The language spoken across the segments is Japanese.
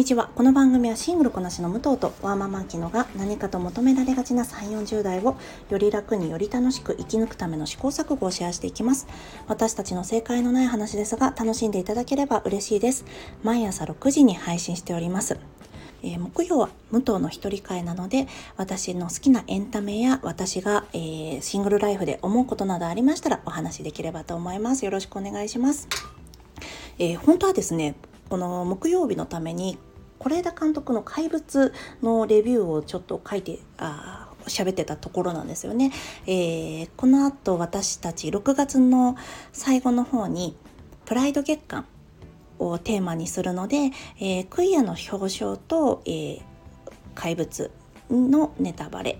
にちは。この番組はシングルこなしの武藤とワーママンキノが何かと求められがちな3 4 0代をより楽により楽しく生き抜くための試行錯誤をシェアしていきます。私たちの正解のない話ですが楽しんでいただければ嬉しいです。毎朝6時に配信しております。え、木曜は武藤の一人会なので私の好きなエンタメや私が、えー、シングルライフで思うことなどありましたらお話しできればと思います。よろしくお願いします、えー、本当はですねこの木曜日のために是枝監督の「怪物」のレビューをちょっと書いてあ喋ってたところなんですよね。えー、この後私たち6月の最後の方に「プライド月間」をテーマにするので、えー、クイアの表彰と、えー、怪物のネタバレ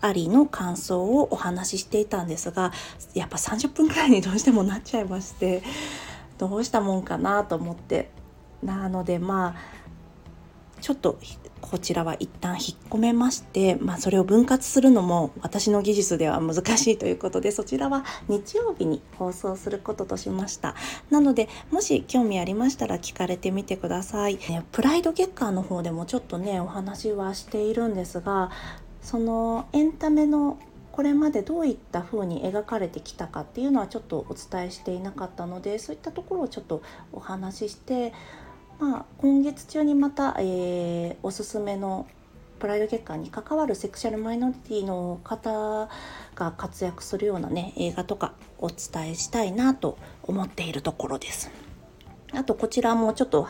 ありの感想をお話ししていたんですがやっぱ30分くらいにどうしてもなっちゃいましてどうしたもんかなと思ってなのでまあちょっとこちらは一旦引っ込めまして、まあ、それを分割するのも私の技術では難しいということでそちらは日曜日に放送することとしました。なのでもし興味ありましたら聞かれてみてください、ね、プライド月間の方でもちょっとねお話はしているんですがそのエンタメのこれまでどういった風に描かれてきたかっていうのはちょっとお伝えしていなかったのでそういったところをちょっとお話ししてまあ、今月中にまた、えー、おすすめのプライド月間に関わるセクシャルマイノリティの方が活躍するようなね映画とかお伝えしたいなと思っているところです。あとこちらもちょっと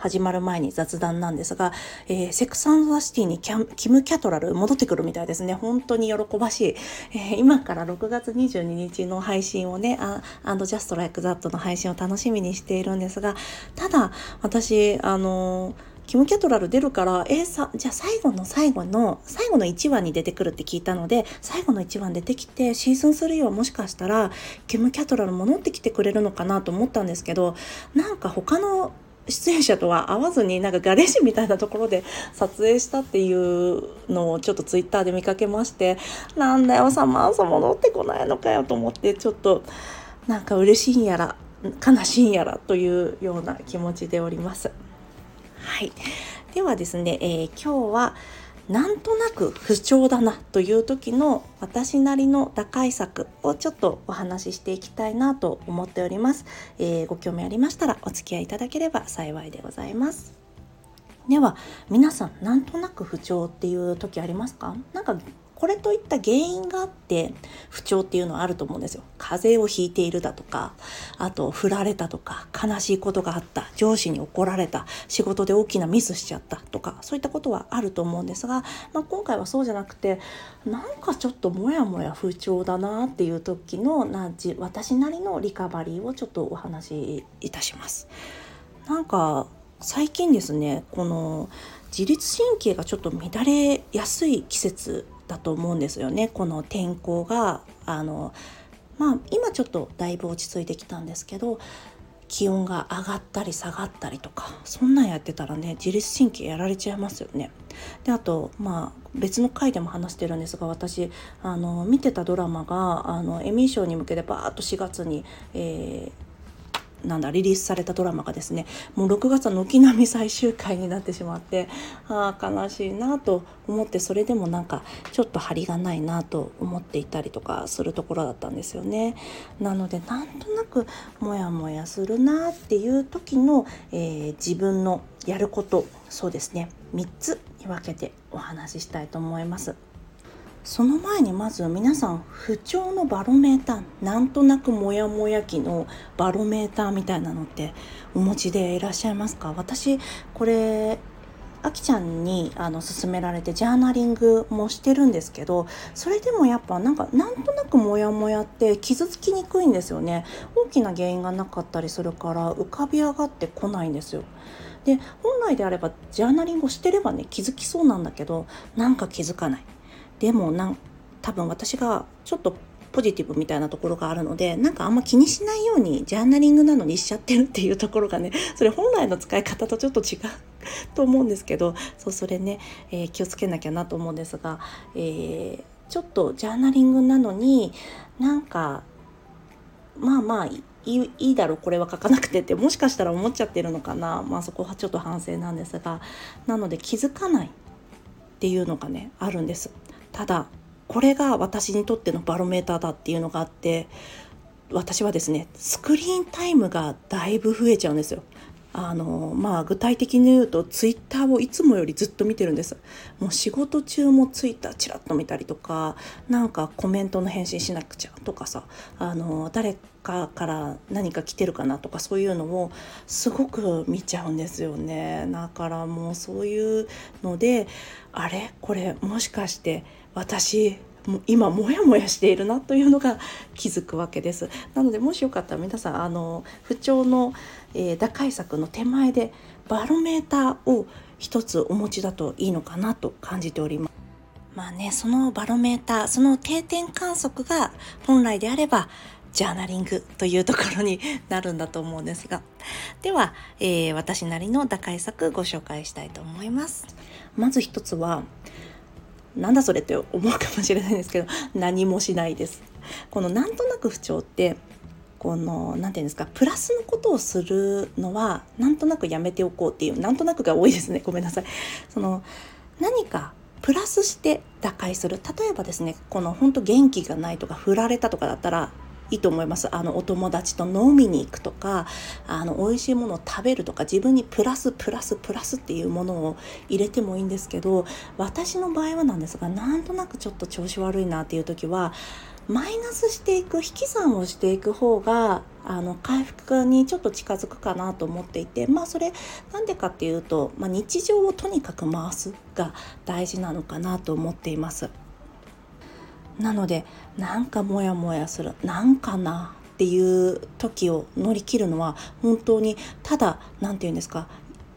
始まる前に雑談なんですが、えー、 Sex and the City にキム・キャトラル戻ってくるみたいですね。本当に喜ばしい。えー、今から6月22日の配信をね、 And Just Like That の配信を楽しみにしているんですが、ただ、私、あのーキム・キャトラル出るから、えー、さ、じゃあ最後の最後の、最後の1話に出てくるって聞いたので、最後の1話に出てきて、シーズン3はもしかしたら、キム・キャトラル戻ってきてくれるのかなと思ったんですけど、なんか他の出演者とは会わずになんかガレージみたいなところで撮影したっていうのをちょっとツイッターで見かけましてなんだよサマーソ戻ってこないのかよと思ってちょっとなんか嬉しいんやら悲しいんやらというような気持ちでおります。はい、ではですね、えー、今日はなんとなく不調だなという時の私なりの打開策をちょっとお話ししていきたいなと思っております、えー、ご興味ありましたらお付き合いいただければ幸いでございます。では皆さんなんとなく不調っていう時ありますか？なんかこれといった原因があって不調っていうのはあると思うんですよ。風邪をひいているだとか、あと振られたとか、悲しいことがあった、上司に怒られた、仕事で大きなミスしちゃったとか、そういったことはあると思うんですが、まあ、今回はそうじゃなくて、なんかちょっとモヤモヤ不調だなっていう時のなじ私なりのリカバリーをちょっとお話しいたします。なんか最近ですねこの自律神経がちょっと乱れやすい季節だと思うんですよねこの天候があのまあ今ちょっとだいぶ落ち着いてきたんですけど気温が上がったり下がったりとかそんなんやってたらね自律神経やられちゃいますよね。であとまあ別の回でも話してるんですが私あの見てたドラマがあのエミー賞に向けてバーッと4月に、えーなんだリリースされたドラマがですねもう6月の軒並み最終回になってしまってああ悲しいなと思ってそれでもなんかちょっと張りがないなと思っていたりとかするところだったんですよね。なのでなんとなくモヤモヤするなっていう時の、えー、自分のやることそうですね3つに分けてお話ししたいと思います。その前にまず皆さん不調のバロメーターなんとなくモヤモヤ期のバロメーターみたいなのってお持ちでいらっしゃいますか？私これあきちゃんにあの勧められてジャーナリングもしてるんですけどそれでもやっぱなんかなんとなくモヤモヤって傷つきにくいんですよね。大きな原因がなかったりするから浮かび上がってこないんですよ。で本来であればジャーナリングをしてればね気づきそうなんだけどなんか気づかない。でもなん多分私がちょっとポジティブみたいなところがあるのでなんかあんま気にしないようにジャーナリングなのにしちゃってるっていうところがね それ本来の使い方とちょっと違うと思うんですけどそうそれね、えー、気をつけなきゃなと思うんですが、えー、ちょっとジャーナリングなのになんかまあまあいいいいだろうこれは書かなくてってもしかしたら思っちゃってるのかな。まあそこはちょっと反省なんですがなので気づかないっていうのがねあるんです。ただこれが私にとってのバロメーターだっていうのがあって私はですねスクリーンタイムがだいぶ増えちゃうんですよ。あのまあ具体的に言うとツイッターをいつもよりずっと見てるんです。もう仕事中もツイッターちらっと見たりとかなんかコメントの返信しなくちゃとかさあの誰かから何か来てるかなとかそういうのをすごく見ちゃうんですよね。だからもうそういうのであれ？これもしかして私も今モヤモヤしているなというのが気づくわけです。なのでもしよかったら皆さんあの不調の、えー、打開策の手前でバロメーターを一つお持ちだといいのかなと感じております。まあねそのバロメーターその定点観測が本来であればジャーナリングというところになるんだと思うんですが。では、えー、私なりの打開策ご紹介したいと思います。まず一つはなんだそれって思うかもしれないんですけど何もしないです。このなんとなく不調ってこの何て言うんですかプラスのことをするのはなんとなくやめておこうっていうなんとなくが多いですね。ごめんなさい。その何かプラスして打開する。例えばですねこの本当元気がないとか振られたとかだったらいいと思いますあのお友達と飲みに行くとかあの美味しいものを食べるとか自分にプラスプラスプラスっていうものを入れてもいいんですけど私の場合はなんですがなんとなくちょっと調子悪いなっていう時はマイナスしていく引き算をしていく方があの回復にちょっと近づくかなと思っていてまあそれなんでかっていうと、まあ、日常をとにかく回すが大事なのかなと思っています。なのでなんかモヤモヤするなんかなっていう時を乗り切るのは本当にただ何て言うんですか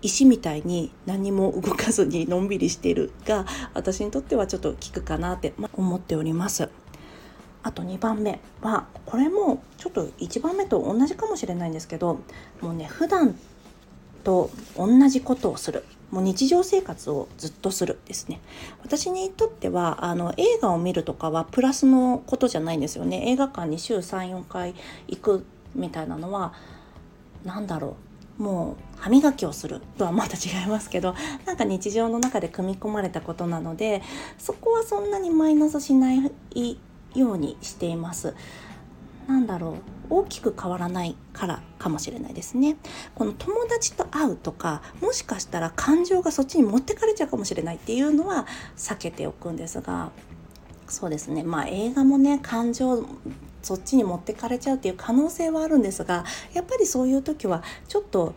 石みたいに何も動かずにのんびりしているが私にとってはちょっと効くかなって思っております。あと2番目はこれもちょっと1番目と同じかもしれないんですけどもうね普段と同じことをする。もう日常生活をずっとするですね。私にとってはあの映画を見るとかはプラスのことじゃないんですよね。映画館に週34回行くみたいなのは何だろう。もう歯磨きをするとはまた違いますけどなんか日常の中で組み込まれたことなのでそこはそんなにマイナスしないようにしています。なんだろう。大きく変わらないからかもしれないですね。この友達と会うとかもしかしたら感情がそっちに持ってかれちゃうかもしれないっていうのは避けておくんですがそうですね。まあ映画もね感情そっちに持ってかれちゃうっていう可能性はあるんですがやっぱりそういう時はちょっと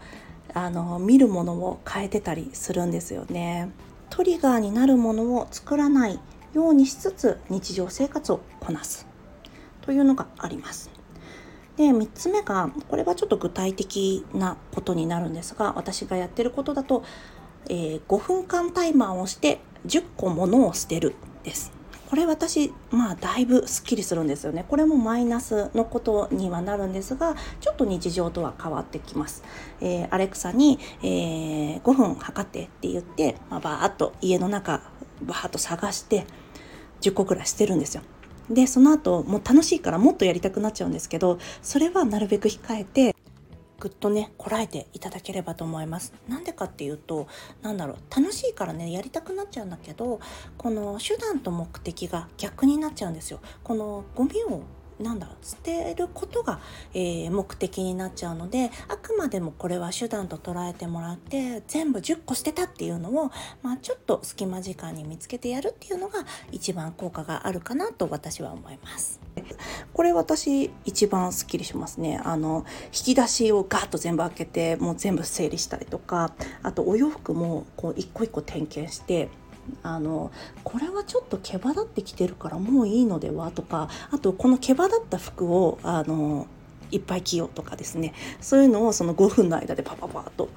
あの見るものを変えてたりするんですよね。トリガーになるものを作らないようにしつつ日常生活をこなす。というのがあります。で3つ目がこれはちょっと具体的なことになるんですが私がやってることだと、えー、5分間タイマーをして10個物を捨てるです。これ私まあだいぶすっきりするんですよねこれもマイナスのことにはなるんですがちょっと日常とは変わってきます、えー、アレクサに、えー、5分測ってって言って、まあ、バーッと家の中バーッと探して10個ぐらい捨てるんですよでその後もう楽しいからもっとやりたくなっちゃうんですけどそれはなるべく控えてぐっとねこらえていただければと思います。なんでかっていうとなんだろう楽しいからねやりたくなっちゃうんだけどこの手段と目的が逆になっちゃうんですよ。このゴミをなんだろう捨てることが、えー、目的になっちゃうのであくまでもこれは手段と捉えてもらって全部10個捨てたっていうのを、まあ、ちょっと隙間時間に見つけてやるっていうのが一番効果があるかなと私は思います。これ私一番すっきりしますねあの引き出しをガッと全部開けてもう全部整理したりとかあとお洋服もこう一個一個点検してあのこれはちょっと毛羽立ってきてるからもういいのではとかあとこの毛羽立った服をあのいっぱい着ようとかですね。そういうのをその5分の間でパパパッと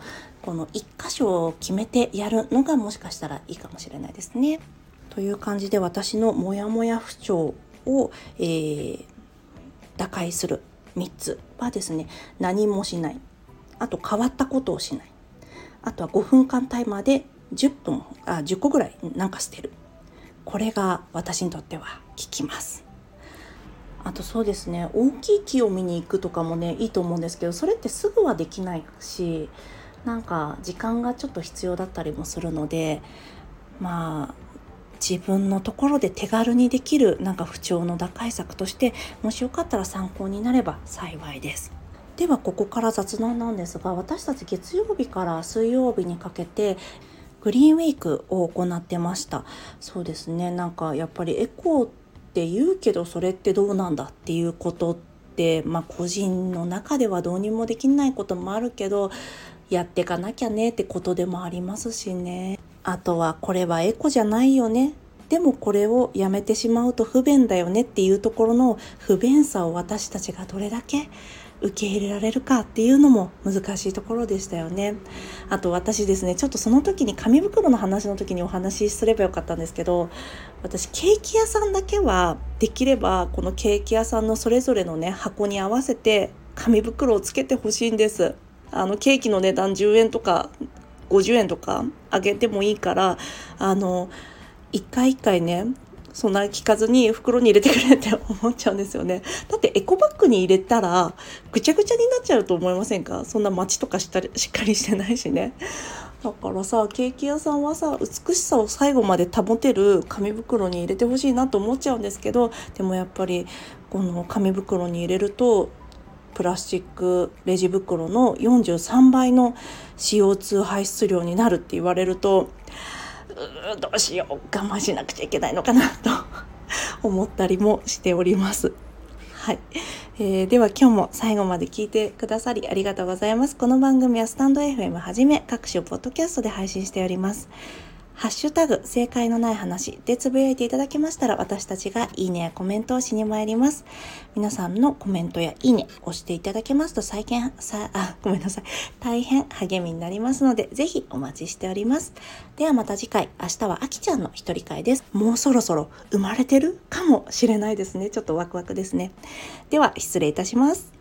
この1箇所を決めてやるのがもしかしたらいいかもしれないですね。という感じで私のモヤモヤ不調を、えー、打開する3つはですね何もしない。あと変わったことをしない。あとは5分間タイマーで10分あ10個ぐらいなんか捨てるこれが私にとっては効きますあとそうですね大きい木を見に行くとかもねいいと思うんですけどそれってすぐはできないしなんか時間がちょっと必要だったりもするのでまあ自分のところで手軽にできるなんか不調の打開策としてもしよかったら参考になれば幸いです。ではここから雑談なんですが私たち月曜日から水曜日にかけてグリーンウィークを行ってました。そうですね。なんかやっぱりエコーって言うけどそれってどうなんだっていうことってまあ個人の中ではどうにもできないこともあるけどやってかなきゃねってことでもありますしね。あとはこれはエコじゃないよね。でもこれをやめてしまうと不便だよねっていうところの不便さを私たちがどれだけ受け入れられるかっていうのも難しいところでしたよね。あと私ですねちょっとその時に紙袋の話の時にお話しすればよかったんですけど私ケーキ屋さんだけはできればこのケーキ屋さんのそれぞれのね箱に合わせて紙袋をつけてほしいんです。あのケーキの値段10円とか50円とかあげてもいいからあの一回一回ねそんな聞かずに袋に入れてくれって思っちゃうんですよね。だってエコバッグに入れたらぐちゃぐちゃになっちゃうと思いませんか？そんな街とかしたりしっかりしてないしね。だからさケーキ屋さんはさ美しさを最後まで保てる紙袋に入れてほしいなと思っちゃうんですけどでもやっぱりこの紙袋に入れるとプラスチックレジ袋の43倍の CO2 排出量になるって言われるとうどうしよう我慢しなくちゃいけないのかなと 思ったりもしております。はい、えー、では今日も最後まで聞いてくださりありがとうございます。この番組はスタンド FM はじめ各種ポッドキャストで配信しております。ハッシュタグ、正解のない話でつぶやいていただけましたら、私たちがいいねやコメントをしに参ります。皆さんのコメントやいいね、押していただけますと、再建、さ、あ、ごめんなさい。大変励みになりますので、ぜひお待ちしております。ではまた次回、明日はあきちゃんの一人会です。もうそろそろ生まれてるかもしれないですね。ちょっとワクワクですね。では、失礼いたします。